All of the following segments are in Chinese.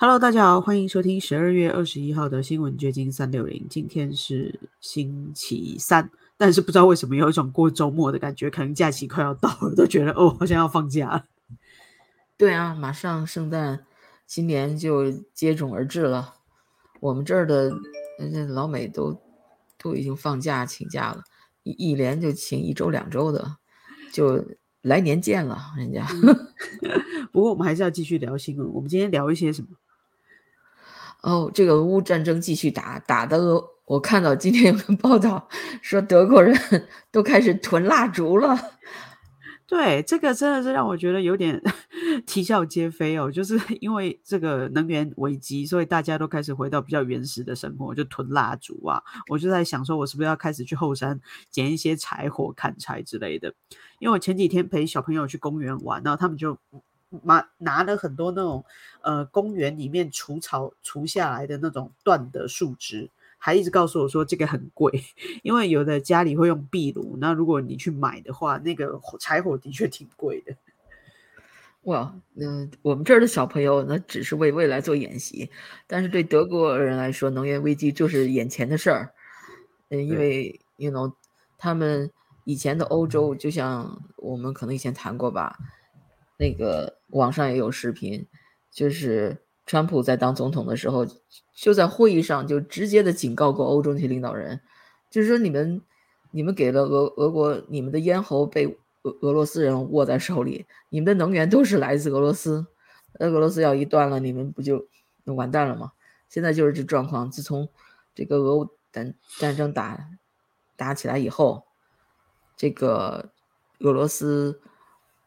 Hello，大家好，欢迎收听十二月二十一号的新闻掘金三六零。今天是星期三，但是不知道为什么有一种过周末的感觉，可能假期快要到了，都觉得哦，好像要放假了。对啊，马上圣诞、新年就接踵而至了。我们这儿的老美都都已经放假请假了，一一连就请一周两周的，就来年见了人家。不过我们还是要继续聊新闻。我们今天聊一些什么？哦，这个俄乌战争继续打，打的，我看到今天有个报道说德国人 都开始囤蜡烛了。对，这个真的是让我觉得有点 啼笑皆非哦，就是 因为这个能源危机，所以大家都开始回到比较原始的生活，就囤蜡烛啊。我就在想说，我是不是要开始去后山捡一些柴火、砍柴之类的？因为我前几天陪小朋友去公园玩，然后他们就。拿拿了很多那种呃公园里面除草除下来的那种断的树枝，还一直告诉我说这个很贵，因为有的家里会用壁炉，那如果你去买的话，那个柴火的确挺贵的。哇，嗯，我们这儿的小朋友那只是为未来做演习，但是对德国人来说，能源危机就是眼前的事儿。嗯，因为 you know 他们以前的欧洲，就像我们可能以前谈过吧。那个网上也有视频，就是川普在当总统的时候，就在会议上就直接的警告过欧洲那些领导人，就是说你们，你们给了俄俄国，你们的咽喉被俄俄罗斯人握在手里，你们的能源都是来自俄罗斯，那俄罗斯要一断了，你们不就完蛋了吗？现在就是这状况。自从这个俄乌战战争打打起来以后，这个俄罗斯。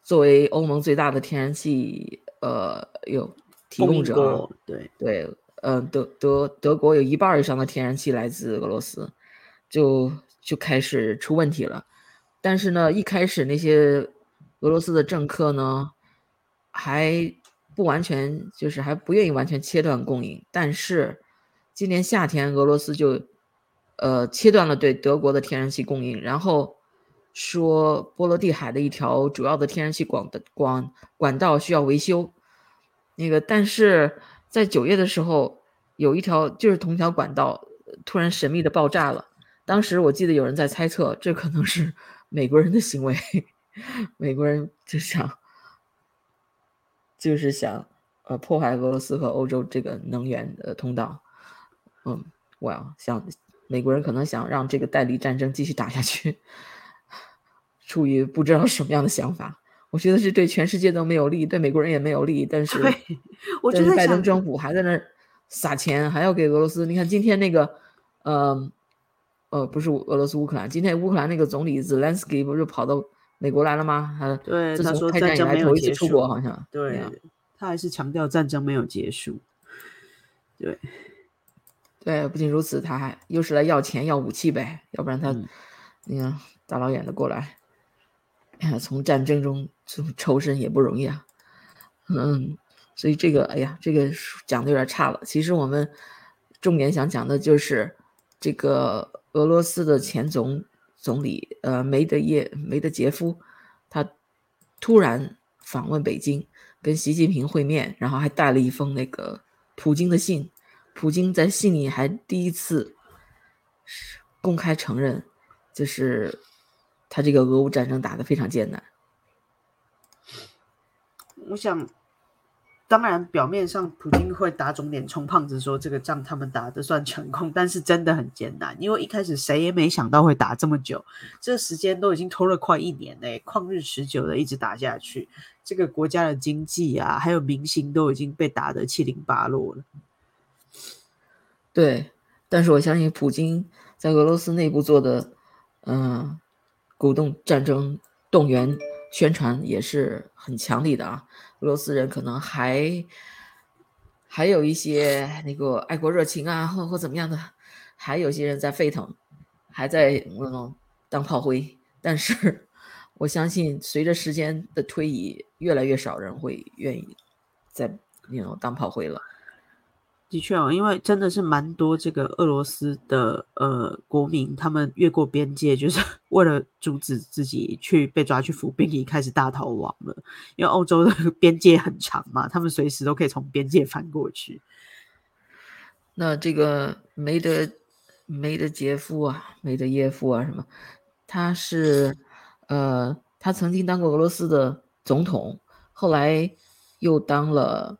作为欧盟最大的天然气，呃，有提供者，对对，呃，德德德国有一半以上的天然气来自俄罗斯，就就开始出问题了。但是呢，一开始那些俄罗斯的政客呢，还不完全，就是还不愿意完全切断供应。但是今年夏天，俄罗斯就呃切断了对德国的天然气供应，然后。说波罗的海的一条主要的天然气管的管管道需要维修，那个但是在九月的时候，有一条就是同条管道突然神秘的爆炸了。当时我记得有人在猜测，这可能是 美国人的行为，美国人就想就是想呃破坏俄罗斯和欧洲这个能源的通道。嗯，我要想美国人可能想让这个代理战争继续打下去。出于不知道什么样的想法，我觉得是对全世界都没有利，对美国人也没有利。但是，我觉得拜登政府还在那儿撒钱，还要给俄罗斯。你看今天那个，呃，呃，不是俄罗斯乌克兰，今天乌克兰那个总理 Zelensky 不是跑到美国来了吗？他对他说战争没有结束，好像对，他还是强调战争没有结束。对，对，不仅如此，他还又是来要钱要武器呗，要不然他，你看大老远的过来。哎从战争中从抽身也不容易啊，嗯，所以这个，哎呀，这个讲的有点差了。其实我们重点想讲的就是这个俄罗斯的前总总理，呃，梅德耶梅德杰夫，他突然访问北京，跟习近平会面，然后还带了一封那个普京的信。普京在信里还第一次公开承认，就是。他这个俄乌战争打得非常艰难。我想，当然表面上普京会打肿脸充胖子，说这个仗他们打的算成功，但是真的很艰难，因为一开始谁也没想到会打这么久，这时间都已经拖了快一年嘞，旷日持久的一直打下去，这个国家的经济啊，还有民心都已经被打得七零八落了。对，但是我相信普京在俄罗斯内部做的，嗯。鼓动战争、动员、宣传也是很强力的啊！俄罗斯人可能还还有一些那个爱国热情啊，或或怎么样的，还有些人在沸腾，还在那种当炮灰。但是我相信，随着时间的推移，越来越少人会愿意在那种当炮灰了。的确哦，因为真的是蛮多这个俄罗斯的呃国民，他们越过边界，就是 为了阻止自己去被抓去服兵役，开始大逃亡了。因为欧洲的 边界很长嘛，他们随时都可以从边界翻过去。那这个梅德梅德杰夫啊，梅德耶夫啊，什么？他是呃，他曾经当过俄罗斯的总统，后来又当了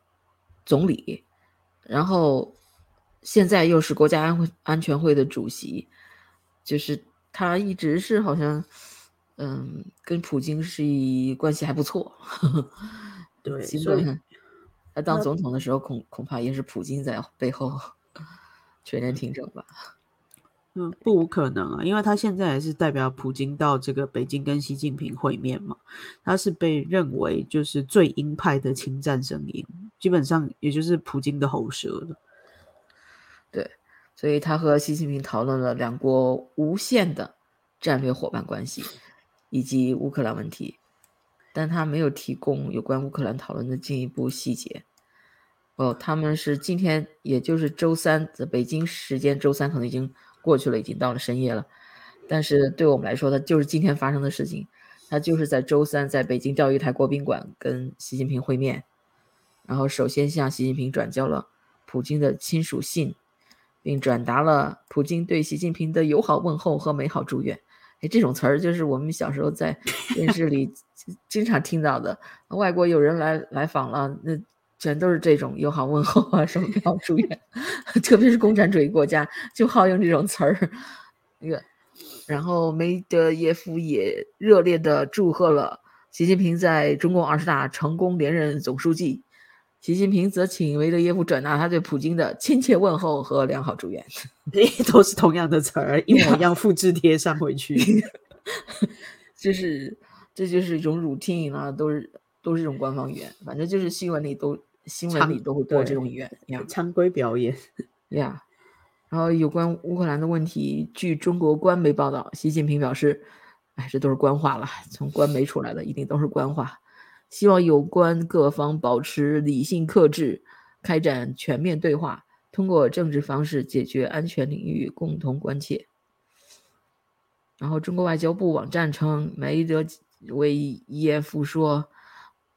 总理。然后，现在又是国家安会安全会的主席，就是他一直是好像，嗯，跟普京是关系还不错。对，所以他当总统的时候，恐恐怕也是普京在背后 全面听政吧。嗯，不无可能啊，因为他现在也是代表普京到这个北京跟习近平会面嘛，他是被认为就是最鹰派的侵占声音，基本上也就是普京的喉舌了。对，所以他和习近平讨论了两国无限的战略伙伴关系以及乌克兰问题，但他没有提供有关乌克兰讨论的进一步细节。哦，他们是今天，也就是周三，的北京时间周三，可能已经。过去了，已经到了深夜了，但是对我们来说，它就是今天发生的事情。他就是在周三在北京钓鱼台国宾馆跟习近平会面，然后首先向习近平转交了普京的亲属信，并转达了普京对习近平的友好问候和美好祝愿。哎，这种词儿就是我们小时候在电视里 经常听到的。外国有人来来访了，那。全都是这种友好问候啊，什么美好祝愿，特别是共产主义国家就好用这种词儿。那个，然后梅德耶夫也热烈的祝贺了习近平在中共二十大成功连任总书记。习近平则请梅德耶夫转达他对普京的亲切问候和良好祝愿。都是同样的词儿，一模一样复制贴上回去。就是这就是一种 routine 啊，都是都是这种官方语言，反正就是新闻里都。新闻里都会播这种语言，常规表演呀。然后有关乌克兰的问题，据中国官媒报道，习近平表示：“哎，这都是官话了，从官媒出来的一定都是官话。希望有关各方保持理性克制，开展全面对话，通过政治方式解决安全领域共同关切。”然后，中国外交部网站称，梅德韦耶夫说。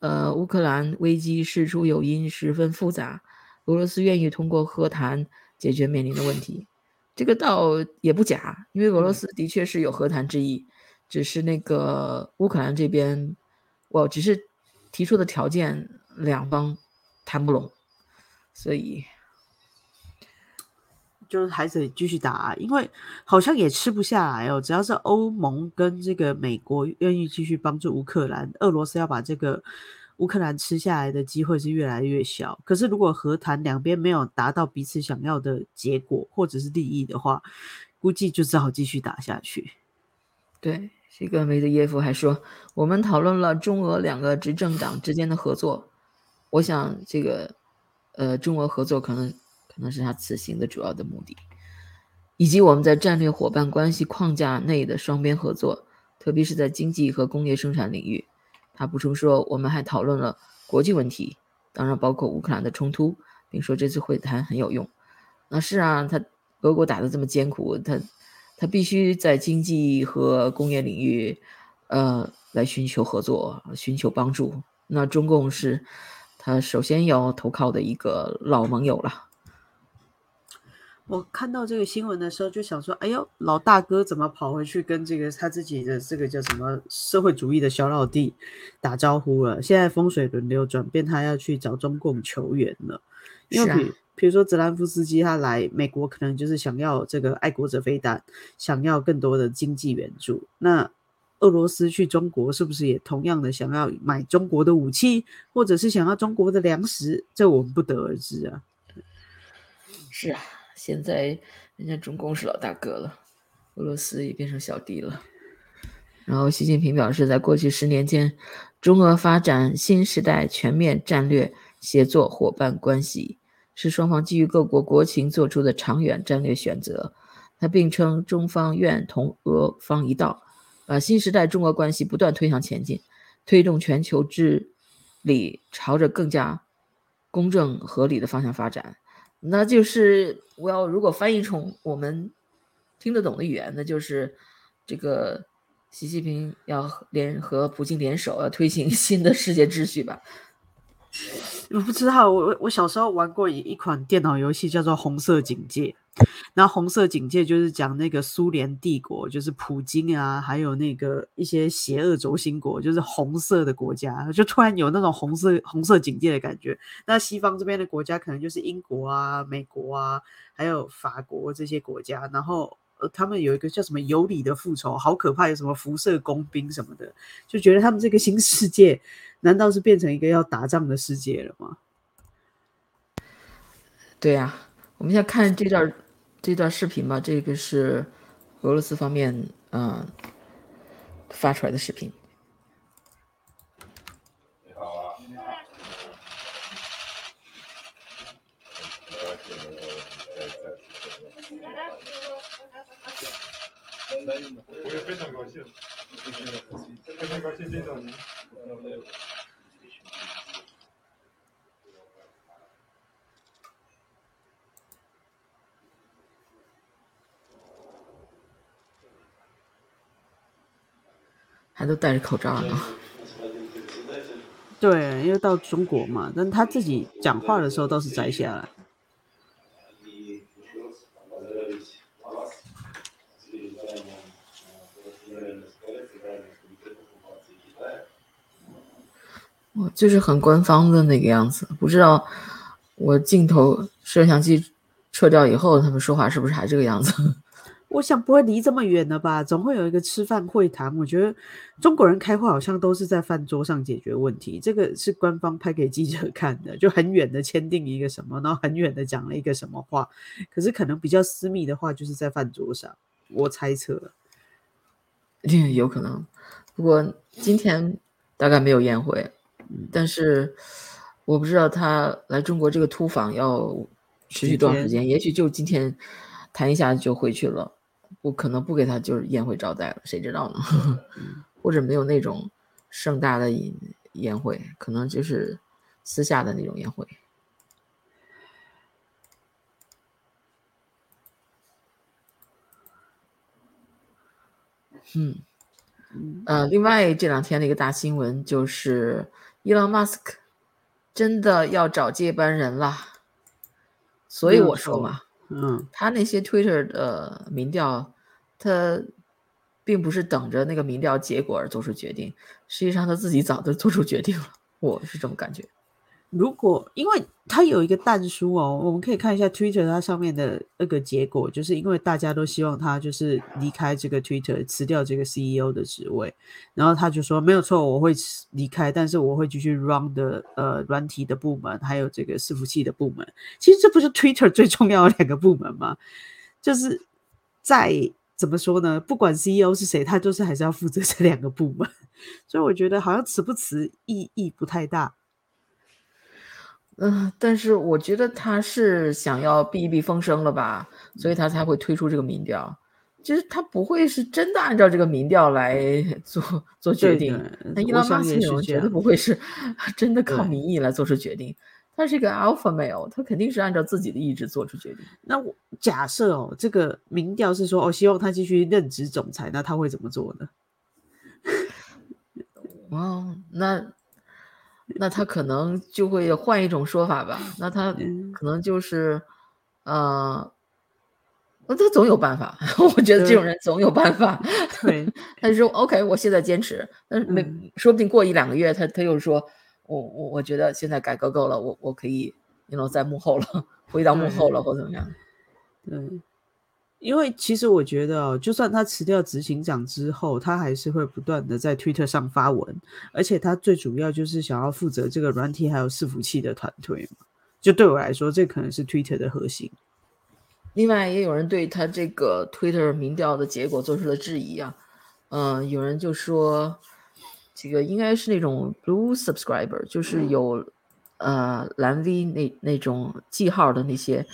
呃，乌克兰危机事出有因，十分复杂。俄罗斯愿意通过和谈解决面临的问题，这个倒也不假，因为俄罗斯的确是有和谈之意，只是那个乌克兰这边，我只是提出的条件两方谈不拢，所以就是还得继续打，因为好像也吃不下来哦。只要是欧盟跟这个美国愿意继续帮助乌克兰，俄罗斯要把这个。乌克兰吃下来的机会是越来越小，可是如果和谈两边没有达到彼此想要的结果或者是利益的话，估计就只好继续打下去。对，这个梅德耶夫还说，我们讨论了中俄两个执政党之间的合作，我想这个呃中俄合作可能可能是他此行的主要的目的，以及我们在战略伙伴关系框架内的双边合作，特别是在经济和工业生产领域。他补充说：“我们还讨论了国际问题，当然包括乌克兰的冲突，并说这次会谈很有用。那是啊，他俄国打得这么艰苦，他他必须在经济和工业领域，呃，来寻求合作，寻求帮助。那中共是他首先要投靠的一个老盟友了。”我看到这个新闻的时候，就想说：“哎呦，老大哥怎么跑回去跟这个他自己的这个叫什么社会主义的小老弟打招呼了？现在风水轮流转变，他要去找中共求援了。因为比比如说泽兰夫斯基他来美国，可能就是想要这个爱国者飞弹，想要更多的经济援助。那俄罗斯去中国，是不是也同样的想要买中国的武器，或者是想要中国的粮食？这我们不得而知啊。是啊。”现在人家中共是老大哥了，俄罗斯也变成小弟了。然后习近平表示，在过去十年间，中俄发展新时代全面战略协作伙伴关系，是双方基于各国国情做出的长远战略选择。他并称，中方愿同俄方一道，把新时代中俄关系不断推向前进，推动全球治理朝着更加公正合理的方向发展。那就是我要如果翻译成我们听得懂的语言，那就是这个习近平要联合普京联手，要推行 新的世界秩序吧。我不知道，我我小时候玩过一一款电脑游戏，叫做《红色警戒》。那红色警戒就是讲那个苏联帝国，就是普京啊，还有那个一些邪恶轴心国，就是红色的国家，就突然有那种红色红色警戒的感觉。那西方这边的国家可能就是英国啊、美国啊，还有法国这些国家，然后呃，他们有一个叫什么“有理的复仇”，好可怕，有什么辐射工兵什么的，就觉得他们这个新世界难道是变成一个要打仗的世界了吗？对呀，我们现在看这段。这段视频吧，这个是俄罗斯方面嗯发出来的视频。你好啊！我也非常高兴，非常高兴见到您。还都戴着口罩呢。对，因为到中国嘛，但他自己讲话的时候倒是摘下来。我就是很官方的那个样子，不知道我镜头摄像机撤掉以后，他们说话是不是还这个样子？我想不会离这么远的吧，总会有一个吃饭会谈。我觉得中国人开会好像都是在饭桌上解决问题，这个是官方拍给记者 看的，就很远的签订一个什么，然后很远的讲了一个什么话。可是可能比较私密的话，就是在饭桌上。我猜测，有可能。不过今天大概没有宴会，但是我不知道他来中国这个突访要持续多长时间，也许就今天谈一下就回去了。不可能不给他就是宴会招待了，谁知道呢？或者没有那种盛大的宴会，可能就是私下的那种宴会。嗯，呃，另外这两天的一个大新闻就是伊朗马斯克真的要找接班人了，所以我说嘛，嗯，他那些 Twitter 的民调。他并不是等着那个民调结果而做出决定，实际上他自己早就做出决定了。我是这么感觉。如果因为他有一个弹书哦，我们可以看一下 Twitter 它上面的那个结果，就是因为大家都希望他就是离开这个 Twitter，辞掉这个 CEO 的职位，然后他就说没有错，我会离开，但是我会继续 run 的呃软体的部门，还有这个伺服器的部门。其实这不是 Twitter 最重要的两个部门吗？就是在。怎么说呢？不管 CEO 是谁，他就是还是要负责这两个部门，所以我觉得好像辞不辞意义不太大。嗯，但是我觉得他是想要避一避风声了吧，所以他才会推出这个民调。就是他不会是真的按照这个民调来 做做决定。那伊朗马斯克绝对不会是 真的靠民意来做出决定。他是一个 alpha male，他肯定是按照自己的意志做出决定。那我假设哦，这个民调是说哦，希望他继续任职总裁，那他会怎么做呢？哦，那那他可能就会换一种说法吧。那他可能就是，呃，那他总有办法。我觉得这种人总有办法。对，他就说 OK，我现在坚持，但是没说不定过一两个月，他他又说。我我我觉得现在改革够了，我我可以，你 know 在幕后了，回到幕后了，或怎么样？对，因为其实我觉得，就算他辞掉执行长之后，他还是会不断的在 Twitter 上发文，而且他最主要就是想要负责这个软体还有伺服器的团队嘛。就对我来说，这可能是 Twitter 的核心。另外，也有人对他这个 Twitter 民调的结果做出了质疑啊，嗯，有人就说。这个应该是那种 blue subscriber，就是有呃蓝 V 那那种记号的那些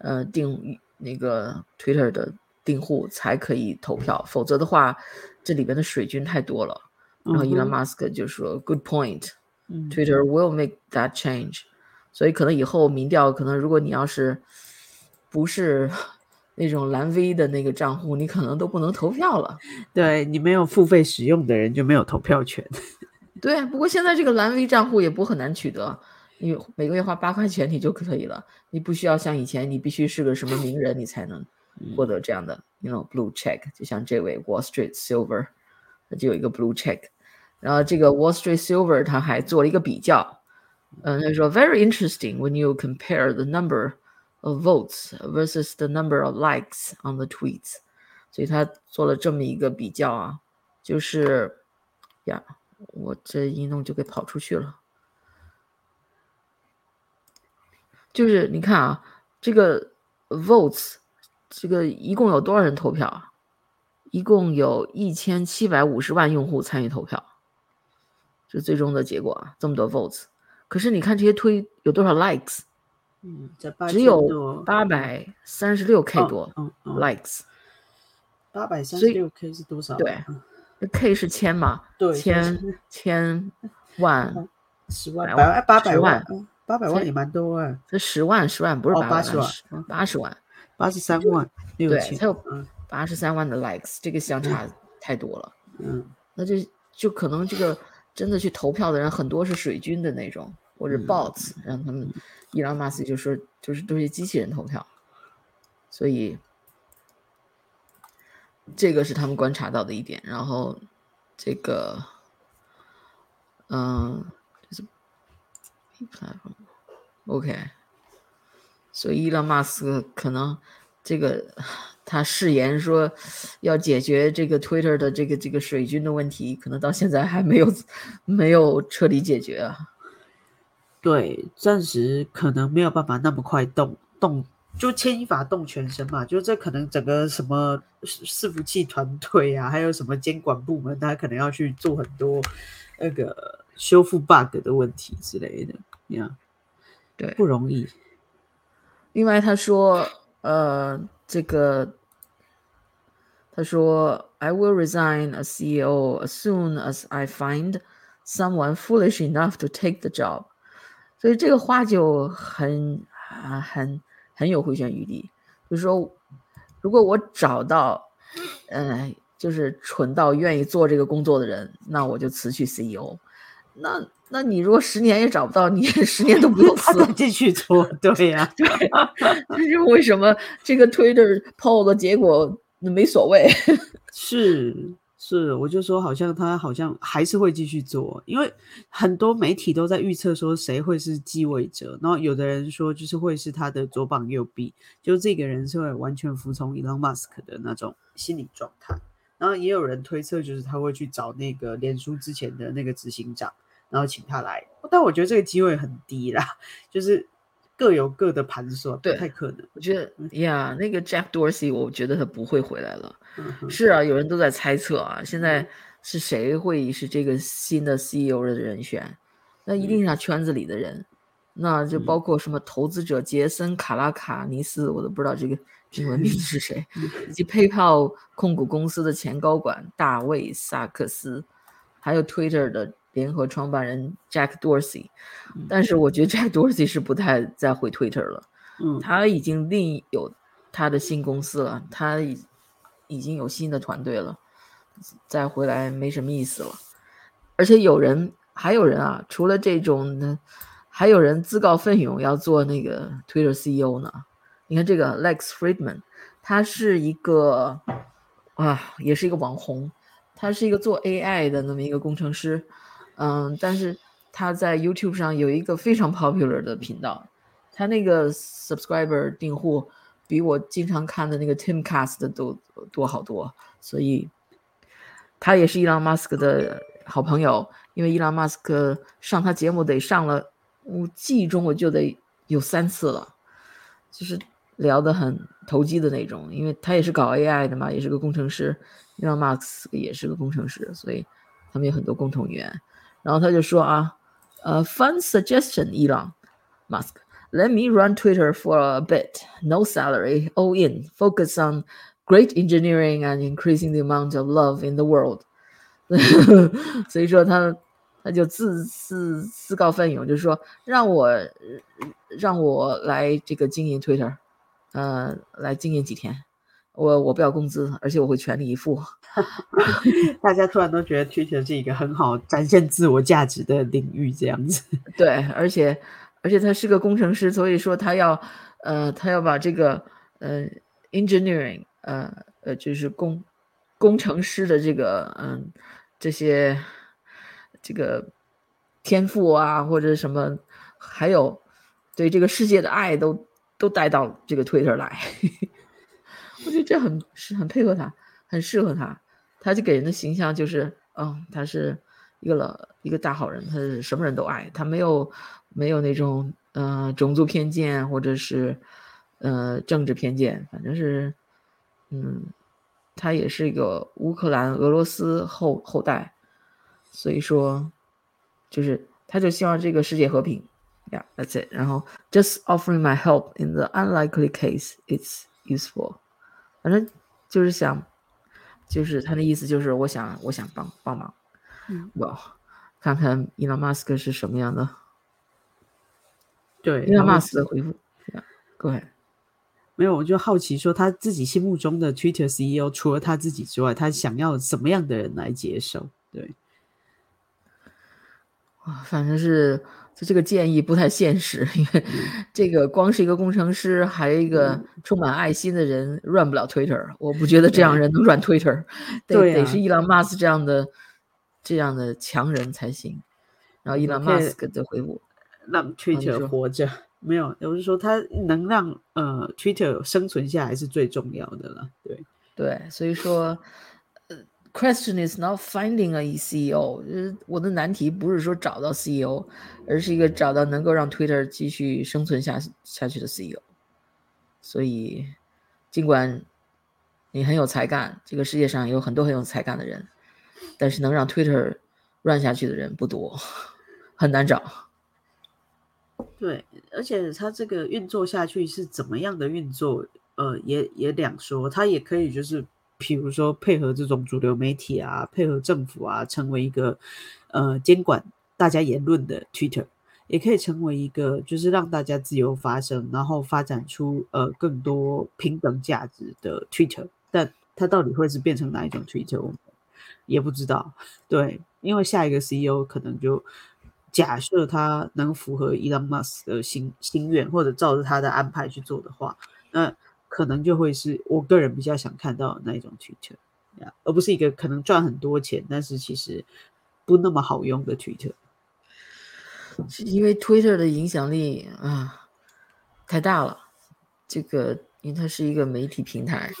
呃订那个 Twitter 的订户才可以投票，否则的话这里边的水军太多了。然后 Elon Musk 就说 Good point，Twitter will make that change。所以可能以后民调，可能如果你要是不是 那种蓝 V 的那个账户，你可能都不能投票了。对你没有付费使用的人就没有投票权。对，不过现在这个蓝 V 账户也不很难取得，你每个月花八块钱你就可以了，你不需要像以前你必须是个什么名人你才能获得这样的，you know blue check，就像这位 Wall Street Silver，他就有一个 blue check，然后这个 Wall Street Silver 他还做了一个比较，嗯，他说 very interesting when you compare the number of votes versus the number of likes on the tweets，所以他做了这么一个比较啊，就是呀。我这一弄就给跑出去了，就是你看啊，这个 votes，这个一共有多少人投票啊？一共有一千七百五十万用户参与投票，这最终的结果啊，这么多 votes。可是你看这些推有多少 likes？嗯，只有八百三十六 k 多 likes。八百三十六 k 是多少？对。K 是千嘛？对，千千万 十万百万八百万八百万也蛮多啊。这十万十万不是八十万八十万八十三万六千，才有八十三万的 likes，这个相差太多了。嗯，那就就可能这个真的去投票的人很多是水军的那种，或者 bots，让他们伊朗马斯就说就是都是机器人投票，所以。这个是他们观察到的一点，然后这个，嗯，就是 OK，所以伊朗马斯可能这个他誓言说要解决这个 Twitter 的这个这个水军的问题，可能到现在还没有没有彻底解决啊。对，暂时可能没有办法那么快动动。就牵一发动全身嘛，就这可能整个什么伺服器团队啊，还有什么监管部门，他可能要去做很多那个修复 bug 的问题之类的，呀，对，不容易。另外他说，呃，这个他说，I will resign as CEO as soon as I find someone foolish enough to take the job。所以这个话就很啊很。很有回旋余地，就是说，如果我找到，嗯，就是蠢到愿意做这个工作的人，那我就辞去 CEO。那，那你如果十年也找不到，你 十年都不用死，继续做，对呀，对。这 是为什么这个 Twitter poll 的结果没所谓？是。是，我就说好像他好像还是会继续做，因为很多媒体都在预测说谁会是继位者，然后有的人说就是会是他的左膀右臂，就这个人是会完全服从 Elon Musk 的那种心理状态，然后也有人推测就是他会去找那个脸书之前的那个执行长，然后请他来，但我觉得这个机会很低啦，就是。各有各的盘算，对，太可能。我觉得呀，那个 Jack Dorsey，我觉得他不会回来了。是啊，有人都在猜测啊，现在是谁会是这个新的 CEO 的人选？那一定是他圈子里的人，那就包括什么投资者杰森·卡拉卡尼斯，我都不知道这个 英文名字是谁，以及 PayPal 控股公司的前高管大卫·萨克斯，还有 Twitter 的。联合创办人 Jack Dorsey，但是我觉得 Jack Dorsey 是不太再回 Twitter 了。嗯，他已经另有他的新公司了，他已已经有新的团队了，再回来没什么意思了。而且有人还有人啊，除了这种的，还有人自告奋勇要做那个 Twitter CEO 呢。你看这个 Lex Friedman，他是一个啊，也是一个网红，他是一个做 AI 的那么一个工程师。嗯，但是他在 YouTube 上有一个非常 popular 的频道，他那个 subscriber 订户比我经常看的那个 Timcast 的都多好多，所以他也是伊朗马斯克的好朋友。因为伊朗马斯克上他节目得上了，我记忆中我就得有三次了，就是聊得很投机的那种。因为他也是搞 AI 的嘛，也是个工程师，伊朗马斯克也是个工程师，所以他们有很多共同语言。然后他就说啊，呃，fun suggestion, Elon Musk. Let me run Twitter for a bit. No salary, all in. Focus on great engineering and increasing the amount of love in the world. 所以说他他就自自自告奋勇，就是说让我 让我来这个经营 Twitter，呃，来经营几天， 我我不要工资，而且我会全力以赴。大家突然都觉得 Twitter 是一个很好展现自我价值的领域，这样子。对，而且而且他是个工程师，所以说他要呃他要把这个呃 engineering 呃呃就是工工程师的这个嗯这些这个天赋啊或者什么，还有对这个世界的爱都都带到这个 Twitter 来。我觉得这很是很配合他，很适合他。他就给人的形象就是，嗯，他是一个老一个大好人，他是什么人都爱，他没有没有那种呃种族偏见或者是呃政治偏见，反正是，嗯，他也是一个乌克兰俄罗斯后后代，所以说，就是他就希望这个世界和平，Yeah，that's it。然后，just offering my help in the unlikely case it's useful，反正就是想。就是他的意思，就是我想，我想帮帮忙，嗯，我看看伊隆马斯克是什么样的。对，伊隆马斯克的回复，对，没有，我就好奇说他自己心目中的 Twitter CEO 除了他自己之外，他想要什么样的人来接受？对，啊，反正是就。这个建议不太现实，因为 这个光是一个工程师，还有一个充满爱心的人，run 不了 Twitter。我不觉得这样人能 run Twitter，得得是伊朗马斯这样的这样的强人才行。然后伊朗马斯克的回复，让 Twitter 活着，没有，我是说他能让呃 Twitter 生存下来是最重要的了。对对，所以说。Question is not finding a CEO。呃，我的难题不是说找到 CEO，而是一个找到能够让 Twitter 继续生存下下去的 CEO。所以，尽管你很有才干，这个世界上有很多很有才干的人，但是能让 Twitter run 下去的人不多，很难找。对，而且它这个运作下去是怎么样的运作？呃，也也两说，它也可以就是。比如说，配合这种主流媒体啊，配合政府啊，成为一个呃监管大家言论的 Twitter，也可以成为一个就是让大家自由发声，然后发展出呃更多平等价值的 Twitter。但它到底会是变成哪一种 Twitter，我们也不知道。对，因为下一个 CEO 可能就假设他能符合 Elon Musk 的心心愿，或者照着他的安排去做的话，那。可能就会是我个人比较想看到那一种 Twitter，而不是一个可能赚很多钱，但是其实不那么好用的 Twitter。因为 Twitter 的影响力啊太大了，这个因为它是一个媒体平台。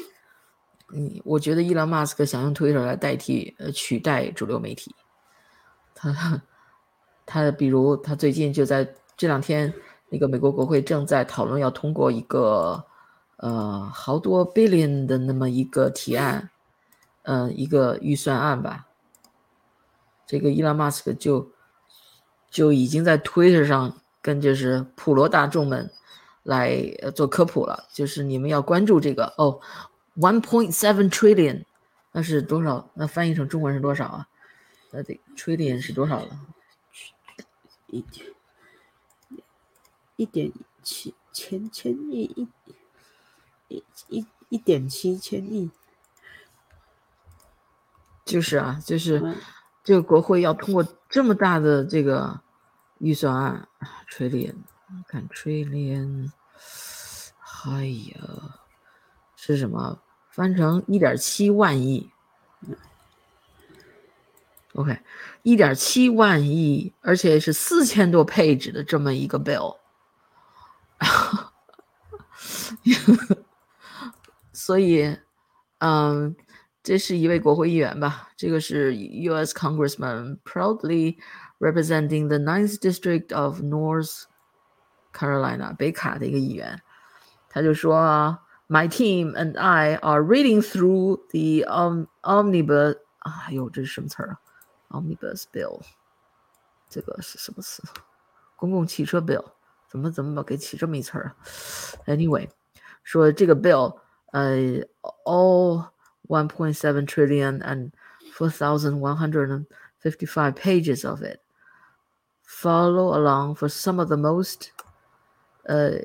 嗯，我觉得伊朗马斯克想用 Twitter 来代替呃取代主流媒体，他他比如他最近就在这两天，那个美国国会正在讨论要通过一个。呃，好多 billion 的那么一个提案，呃，一个预算案吧。这个伊朗马斯克就就已经在 Twitter 上跟就是普罗大众们来做科普了，就是你们要关注这个哦，one point seven trillion，那是多少？那翻译成中文是多少啊？那得 trillion 是多少了？一点一点七千千亿一。一一一点七千亿，就是啊，就是这个国会要通过这么大的这个预算案，trillion，看 trillion，哎呀，是什么？翻成一点七万亿，OK，一点七万亿，而且是四千多 page 的这么一个 bill。所以，嗯，这是一位国会议员吧？这个是 U.S. Congressman proudly representing the Ninth District of North Carolina 北卡的一个议员，他就说：“My team and I are reading through the omnibus 啊，哎呦，这是什么词儿啊？Omnibus bill，这个是什么词？公共汽车 bill，怎么怎么给起这么一词儿啊？Anyway，说这个 bill。” uh, all 1.7 trillion and 4,155 pages of it. Follow along for some of the most 呃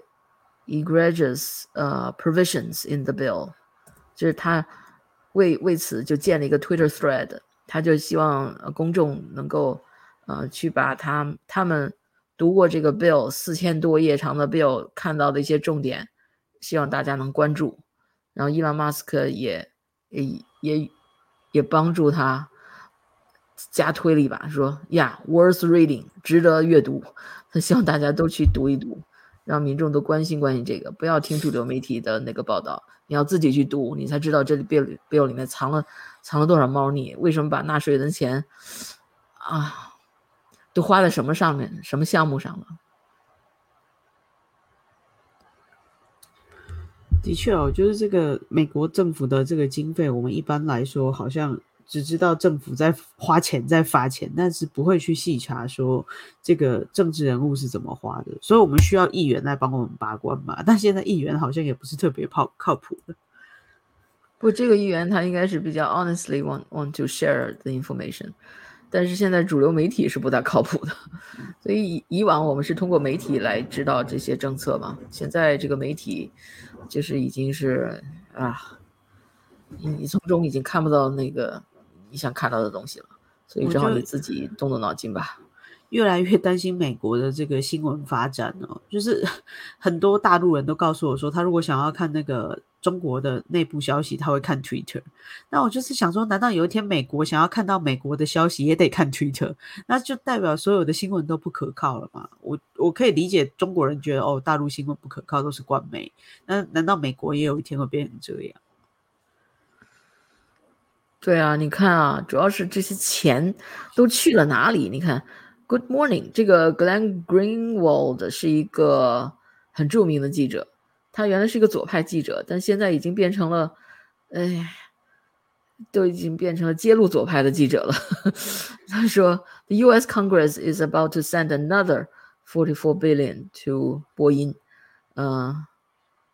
egregious 呃 provisions in the bill，就是他为为此就建了一个 Twitter thread，他就希望公众能够呃去把他他们读过这个 bill 四千多页长的 bill 看到的一些重点，希望大家能关注。 然后伊朗马斯克也也也也帮助他加推了一把，说呀，worth reading，值得阅读。他希望大家都去读一读，让民众都关心关心这个，不要听主流媒体的那个报道，你要自己去读，你才知道这里 bill bill 里面藏了藏了多少猫腻，为什么把纳税人的钱啊都花在什么上面，什么项目上了。的确哦，就是这个美国政府的这个经费，我们一般来说好像只知道政府在花钱在发钱，但是不会去细查说这个政治人物是怎么花的，所以我们需要议员来帮我们把关嘛。但现在议员好像也不是特别靠靠谱的。不，这个议员他应该是比较 honestly want want to share the information。但是现在主流媒体是不大靠谱的，所以以往我们是通过媒体来知道这些政策嘛。现在这个媒体就是已经是啊，你你从中已经看不到那个你想看到的东西了，所以只好你自己动动脑筋吧。越来越担心美国的这个新闻发展哦，就是 很多大陆人都告诉我说，他如果想要看那个。中国的内部消息他会看 Twitter，那我就是想说，难道有一天美国想要看到美国的消息也得看 Twitter？那就代表所有的新闻都不可靠了吗？我我可以理解中国人觉得哦，大陆新闻不可靠，都是官媒。那难道美国也有一天会变成这样？对啊，你看啊，主要是这些钱都去了哪里？你看 ，Good morning，这个 Glenn Greenwald 是一个很着名的记者。他原来是一个左派记者，但现在已经变成了，哎，都已经变成了揭露左派的记者了。他说：“The U.S. Congress is about to send another forty-four billion to 波音、呃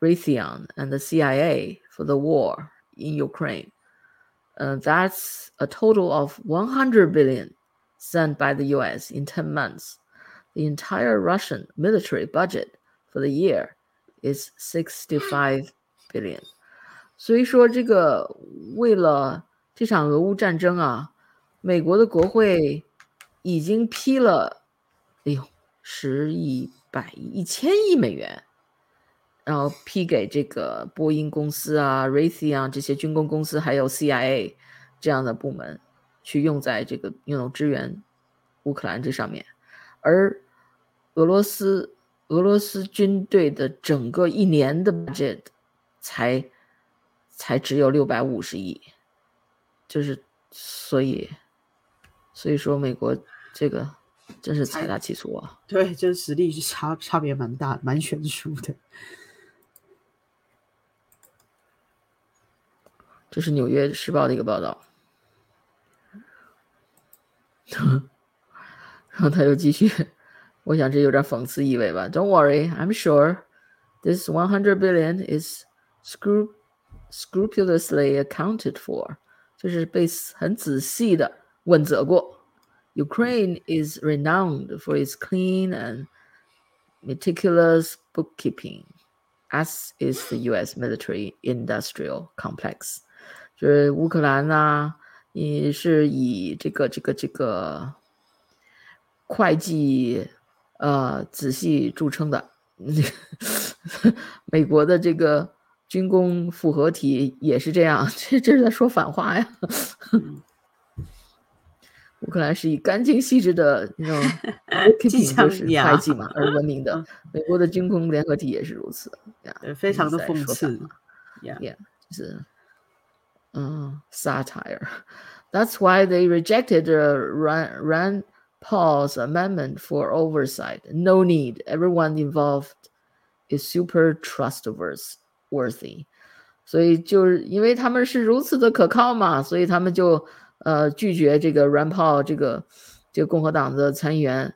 Raytheon and the CIA for the war in Ukraine. Uh, that's a total of 100 billion Sent by the US in 10 months. The entire Russian military budget for the year is sixty five billion，所以说这个为了这场俄乌战争啊，美国的国会已经批了，哎呦，十亿、百亿、一千亿美元，然后批给这个波音公司啊、Raytheon 这些军工公司，还有 CIA 这样的部门去用在这个用支援乌克兰这上面，而俄罗斯。俄罗斯军队的整个一年的 budget 才才只有六百五十亿，就是所以所以说美国这个真是财大气粗啊！对，这实力差差别蛮大，蛮悬殊的。这是《纽约时报》的一个报道，然后他又继续。我想这有点讽刺意味吧。Don't worry, I'm sure this 100 billion is scrup scrupulously accounted for，就是被很仔细的问责过。Ukraine is renowned for its clean and meticulous bookkeeping, as is the U.S. military-industrial complex。就是乌克兰呐， 也是以这个这个这个会计呃，仔细著称的，美国的这个军工复合体也是这样，这这是在说反话呀。乌克兰是以干净细致的那种 计算是会计嘛而闻名的，美国的军工联合体也是如此，对，非常的讽刺，yeah，就是 嗯，satire。That's why they rejected run run. Paul's amendment for oversight. No need. Everyone involved is super trustworthy. 所以就是因为他们是如此的可靠嘛，所以他们就呃拒绝这个 Rand Paul 这个这个共和党的参议员，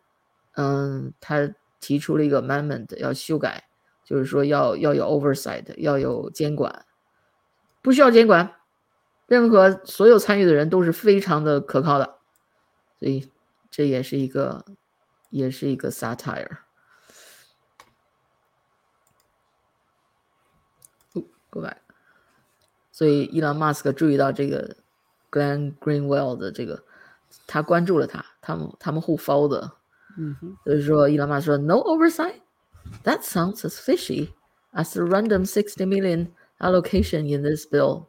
嗯，他提出了一个 amendment 要修改，就是说要要有 oversight，要有监管，不需要监管， 任何所有参与的人都是非常的可靠的，所以。这也是一个，也是一个 satire。go back。所以伊朗马斯克注意到这个 Glenn Greenwald 的这个，他关注了他，他们他们互 follow 的。嗯哼，就是说伊朗马斯克说 No oversight. That sounds as fishy as the random sixty million allocation in this bill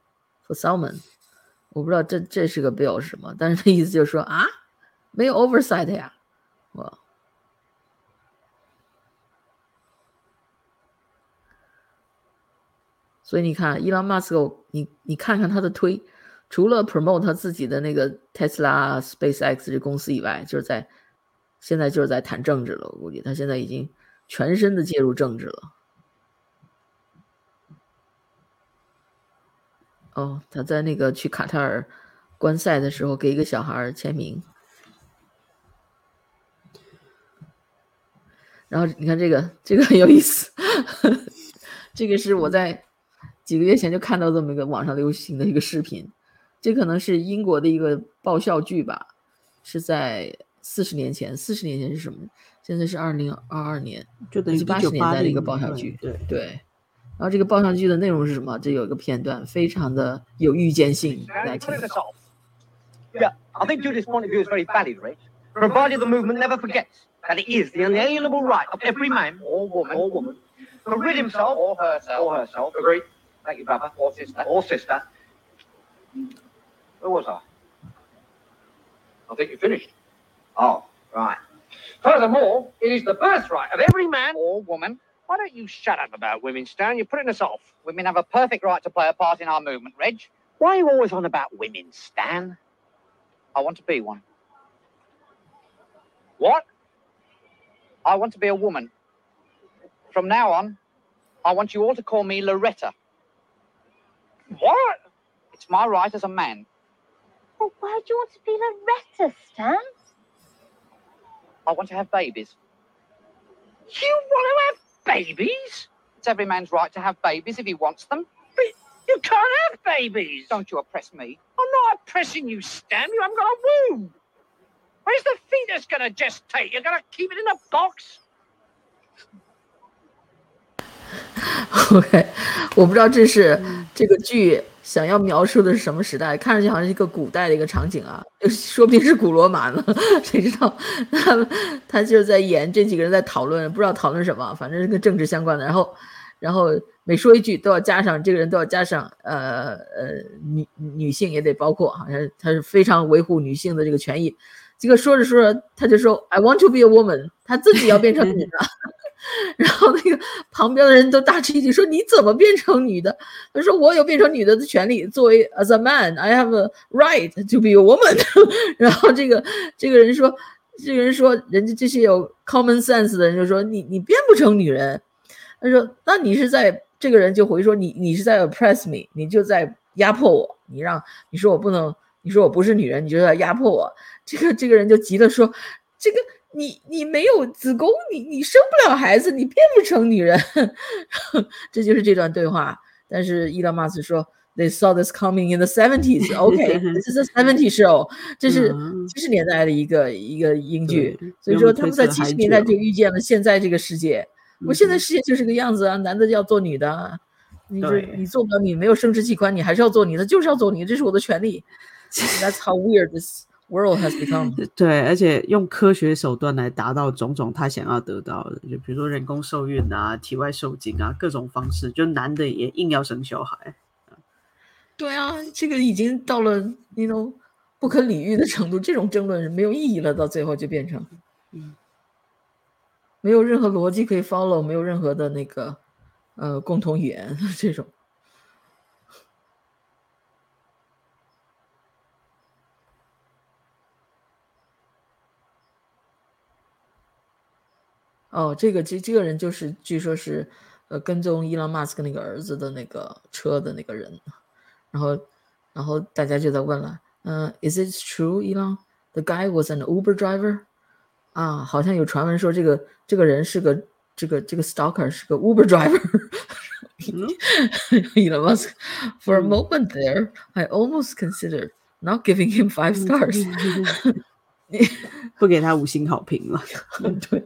for Salmon。我不知道这这是个 bill 是什么，但是意思就是说啊，没有 oversight 呀，我。所以你看，伊朗马斯克，你你看看他的推，除了 promote 他自己的那个 Tesla、SpaceX 这公司以外，就是在现在就是在谈政治了。我估计他现在已经全身的介入政治了。哦，他在那个去卡塔尔观赛的时候，给一个小孩签名。然后你看这个，这个很有意思，这个是我在。几个月前就看到这么一个网上流行的一个视频，这可能是英国的一个爆笑剧吧，是在四十年前。四十年前是什么？现在是二零二二年，就等于八十年代的一个爆笑剧。对对。然后这个爆笑剧的内容是什么？这有一个片段，非常的有预见性。来听。Yeah, I think Judith's point of view is very valid, Rich. Provided the movement never forgets that it is the inalienable right of every man or woman or woman to rid himself or herself or herself. Agree. Thank you, brother. Or sister. Or sister. Where was I? I think you finished. Oh, right. Furthermore, it is the birthright of every man or woman. why don't you shut up about women, Stan? You're putting us off. Women have a perfect right to play a part in our movement, Reg. Why are you always on about women, Stan? I want to be one. What? I want to be a woman. From now on, I want you all to call me Loretta. What? It's my right as a man. Well, why do you want to be Loretta, Stan? I want to have babies. You want to have babies? It's every man's right to have babies if he wants them. But you can't have babies. Don't you oppress me. I'm not oppressing you, Stan. You haven't got a womb. Where's the fetus going to gestate? You're going to keep it in a box? OK，我不知道这是这个剧想要描述的是什么时代，看上去好像是一个古代的一个场景啊，说不定是古罗马呢，谁知道？他他就在演这几个人在讨论，不知道讨论什么，反正是跟政治相关的。然后，然后每说一句都要加上这个人都要加上呃呃女女性也得包括，好像他是非常维护女性的这个权益。这个说着说着他就说 I want to be a woman，他自己要变成女的。然后那个旁边的人都大吃一惊，说：“你怎么变成女的？”他说：“我有变成女的的权利。作为 as a man, I have a right to be a woman。”然后这个这个人说：“这个人说，人家这些有 common sense 的人就说，你你变不成女人。”他说：“那你是在这个人就回说，你你是在 oppress me，你就在压迫我，你让你说我不能，你说我不是女人，你就在压迫我。”这个这个人就急了说：“这个。”你你没有子宫，你你生不了孩子，你变不成女人，这就是这段对话。但是伊朗马斯说，They saw this coming in the seventies. OK, this is a seventy show. 这是七十年代的一个一个英剧，所以说他们在七十年代就遇见了现在这个世界。我现在世界就是个样子啊，男的要做女的，你就你做不了你没有生殖器官，你还是要做女的，就是要做女，这是我的权利。That's how weird this. World has become 对，而且用科学手段来达到种种他想要得到的，就比如说人工受孕啊、体外受精啊，各种方式，就男的也硬要生小孩。对啊，这个已经到了你 know 不可理喻的程度，这种争论是没有意义了，到最后就变成，嗯，没有任何逻辑可以 follow，没有任何的那个呃共同语言 这种。哦，这个这这个人就是据说是，呃，跟踪伊朗马斯克那个儿子的那个车的那个人，然后，然后大家就在问了，嗯，Is it true, Elon? The guy was an Uber driver? 啊，好像有传闻说这个这个人是个这个这个 stalker 是个 Uber driver。Elon Musk, for a moment there, I almost considered not giving him five stars. 不给他五星好评了。对。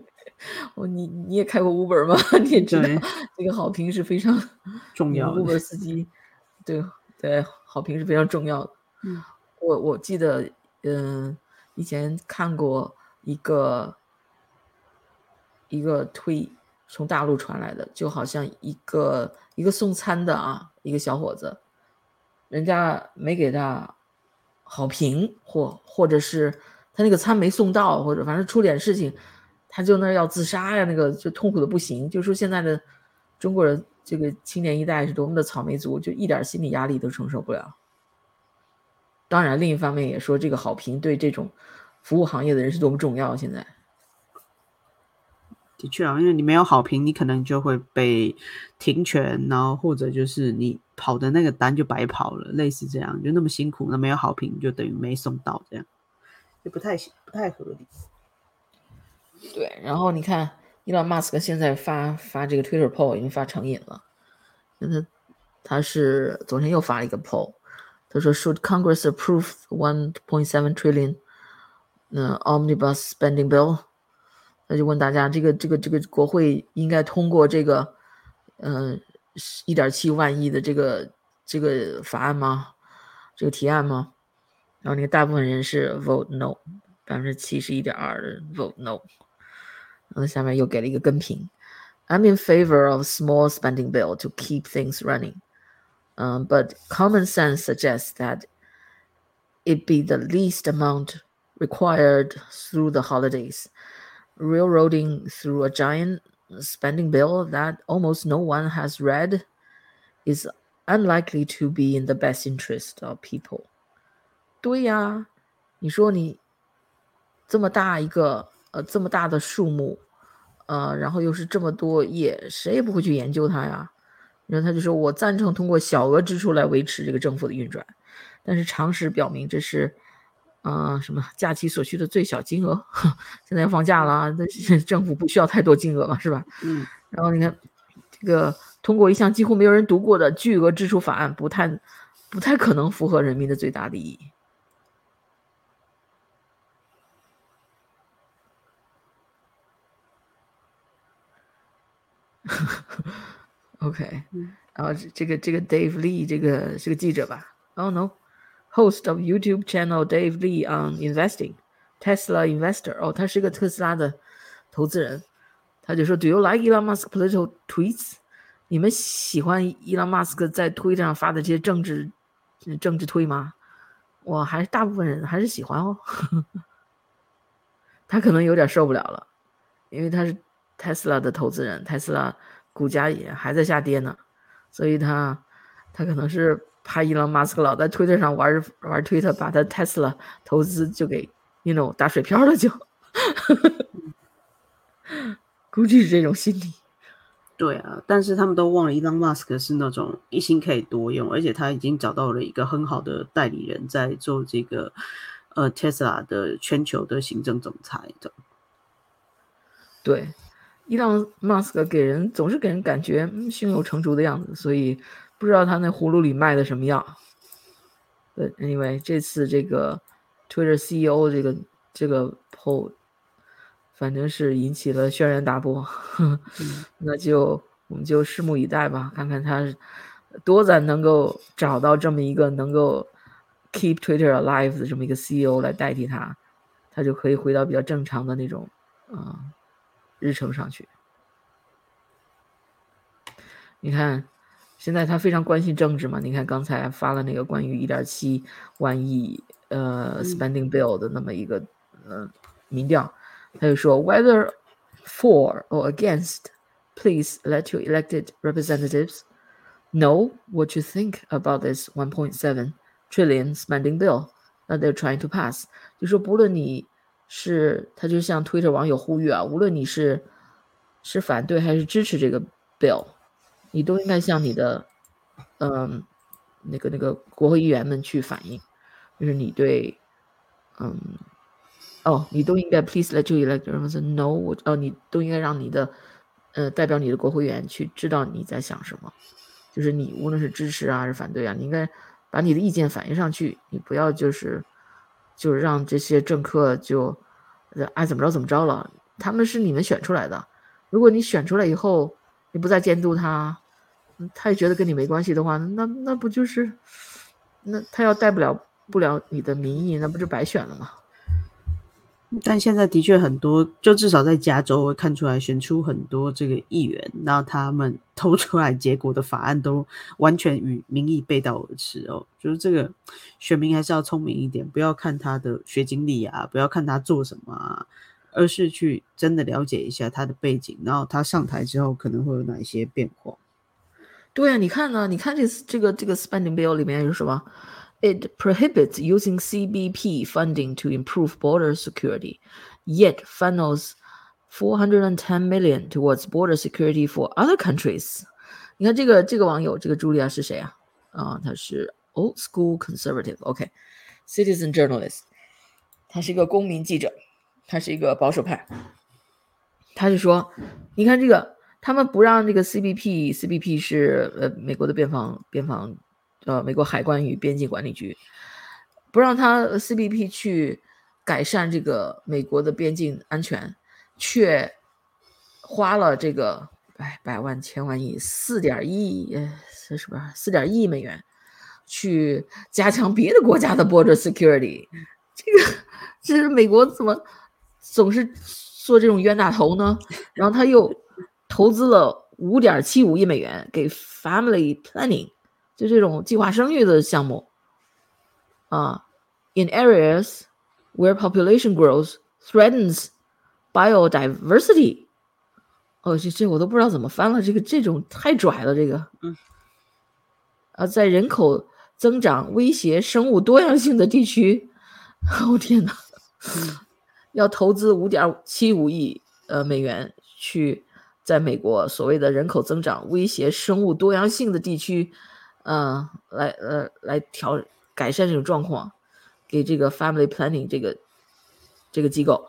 我你你也开过 Uber 吗？你也知道对这个好评是非常 重要的 Uber 司机，对对，好评是非常重要的。嗯我我记得，嗯、以前看过一个一个推从大陆传来的，就好像一个一个送餐的啊，一个小伙子，人家没给他好评，或或者是他那个餐没送到，或者反正出点事情，他就那要自杀呀，那个就痛苦的不行。就说现在的中国人这个青年一代是多么的草莓族，就一点心理压力都承受不了。当然，另一方面也说这个好评对这种服务行业的人是多么重要。现在，的确啊，因为你没有好评，你可能就会被停权，然后或者就是你跑的那个单就白跑了，类似这样，就那么辛苦，那没有好评就等于没送到，这样就不太不太合理。对，然后你看，伊朗马斯克现在发发这个 Twitter poll 已经发成瘾了，那他他是昨天又发了一个 poll，他说 Should Congress approve 1.7 trillion 那 omnibus spending bill？他就问大家，这个这个这个国会应该通过这个，呃，一点七万亿的这个这个法案吗？这个提案吗？然后那个大部分人是 vote no，百分之七十一点二的 vote no。然后下面又给了一个跟评，I'm in favor of small spending bill to keep things running. Um, but common sense suggests that it be the least amount required through the holidays. Railroading through a giant spending bill that almost no one has read is unlikely to be in the best interest of people. 对呀，你说你这么大一个 呃这么大的数目，呃，然后又是这么多页，谁也不会去研究它呀。然后他就说：“我赞成通过小额支出来维持这个政府的运转，但是常识表明这是，呃，什么假期所需的最小金额。现在要放假了啊，那 政府不需要太多金额嘛，是吧？嗯，然后你看，这个通过一项几乎没有人读过的巨额支出法案，不太不太可能符合人民的最大利益。” OK，然后这这个这个 Dave Lee 这个是个记者吧？Oh no，host of YouTube channel Dave Lee on investing Tesla investor。哦，他是个特斯拉的投资人。他就说：“Do you like Elon Musk political tweets？你们喜欢伊朗马斯克在推特上发的这些政治政治推吗？我还是大部分人还是喜欢哦。他可能有点受不了了，因为他是 Tesla 的投资人，Tesla。”股价也还在下跌呢，所以他他可能是怕伊朗马斯克老在推特上玩玩推特，把他 Tesla 投资就给 you know 打水漂了，就 估计是这种心理。对啊，但是他们都忘了伊朗马斯克是那种一心可以多用，而且他已经找到了一个很好的代理人，在做这个呃 Tesla 的全球的行政总裁的。对。伊朗马斯克给人总是给人感觉嗯胸有成竹的样子，所以不知道他那葫芦里卖的什么药。对，anyway，这次这个 Twitter CEO 这个这个 poll，反正是引起了轩然大波。那就我们就拭目以待吧，看看他多咱能够找到这么一个能够 keep Twitter alive 的这么一个 CEO 来代替他，他就可以回到比较正常的那种啊。日程上去，你看，现在他非常关心政治嘛？你看刚才发了那个关于一点七万亿呃 spending bill 的那么一个呃民调，他就说 whether for or against, please let your elected representatives know what you think about this 1.7 trillion spending bill that they're trying to pass。就说不论你。 是，他就向推着网友呼吁啊，无论你是是反对还是支持这个 bill，你都应该向你的嗯那个那个国会议员们去反映，就是你对嗯哦，你都应该 please let you electors know 我哦，你都应该让你的呃代表你的国会议员去知道你在想什么，就是你无论是支持啊还是反对啊，你应该把你的意见反映上去，你不要就是。就是让这些政客就爱怎么着怎么着了，他们是你们选出来的。如果你选出来以后，你不再监督他，他也觉得跟你没关系的话，那那不就是，那他要代不了不了你的民意，那不就白选了吗？但现在的确很多，就至少在加州会看出来，选出很多这个议员，那他们投出来结果的法案都完全与民意背道而驰哦。就是这个选民还是要聪明一点，不要看他的学经历啊，不要看他做什么啊，而是去真的了解一下他的背景，然后他上台之后可能会有哪些变化。对啊，你看呢？你看这这个这个 spending bill 里面有什么？It prohibits using CBP funding to improve border security, yet funnels 410 million towards border security for other countries. 你看这个这个网友，这个茱莉亚是谁啊？啊，他是 old school conservative，OK，citizen、journalist，他是一个公民记者，他是一个保守派。他就说，你看这个，他们不让这个 CBP，CBP 是呃美国的边防边防呃，美国海关与边境管理局不让他 CBP 去改善这个美国的边境安全，却花了这个哎百万千万亿四点一呃是不是四点一亿美元去加强别的国家的 border security？这个这是美国怎么总是做这种冤大头呢？然后他又投资了五点七五亿美元给 family planning。就这种计划生育的项目啊，in areas where population growth threatens biodiversity。哦，这这我都不知道怎么翻了，这个这种太拽了，这个。嗯。啊，在人口增长威胁生物多样性的地区，我天哪，要投资五点七五亿呃美元去在美国所谓的人口增长威胁生物多样性的地区。嗯，来呃来调改善这种状况，给这个 family planning 这个这个机构，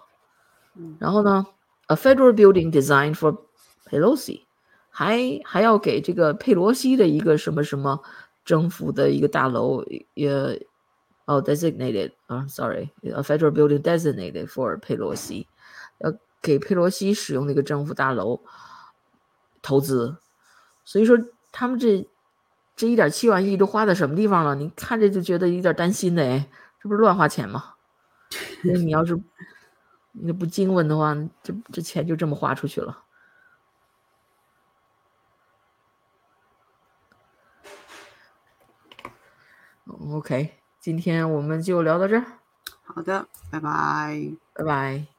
然后呢，a federal building designed for Pelosi，还还要给这个佩罗西的一个什么什么政府的一个大楼也哦 designated 啊，sorry，a federal building designated for 佩洛西，要给佩罗西使用那个政府大楼投资，所以说他们这。这一点七万亿都花在什么地方了？你看着就觉得有点担心的哎，这不是乱花钱吗？那你要是你不经文的话，这这钱就这么花出去了。OK，今天我们就聊到这儿。好的，拜拜，拜拜。